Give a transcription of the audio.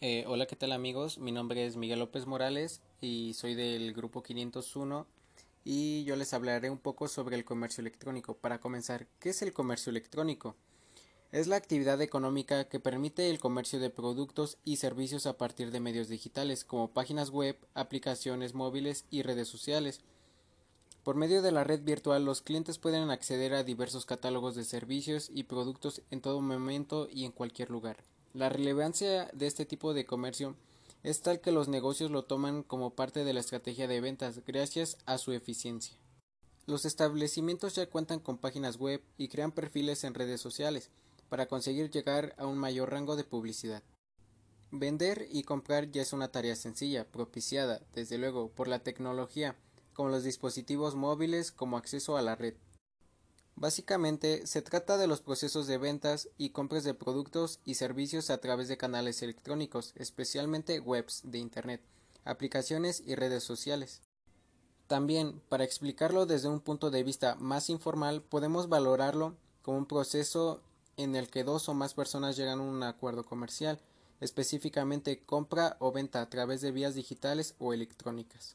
Eh, hola, ¿qué tal amigos? Mi nombre es Miguel López Morales y soy del grupo 501 y yo les hablaré un poco sobre el comercio electrónico. Para comenzar, ¿qué es el comercio electrónico? Es la actividad económica que permite el comercio de productos y servicios a partir de medios digitales como páginas web, aplicaciones móviles y redes sociales. Por medio de la red virtual los clientes pueden acceder a diversos catálogos de servicios y productos en todo momento y en cualquier lugar. La relevancia de este tipo de comercio es tal que los negocios lo toman como parte de la estrategia de ventas gracias a su eficiencia. Los establecimientos ya cuentan con páginas web y crean perfiles en redes sociales para conseguir llegar a un mayor rango de publicidad. Vender y comprar ya es una tarea sencilla, propiciada, desde luego, por la tecnología, como los dispositivos móviles como acceso a la red. Básicamente, se trata de los procesos de ventas y compras de productos y servicios a través de canales electrónicos, especialmente webs de Internet, aplicaciones y redes sociales. También, para explicarlo desde un punto de vista más informal, podemos valorarlo como un proceso en el que dos o más personas llegan a un acuerdo comercial, específicamente compra o venta a través de vías digitales o electrónicas.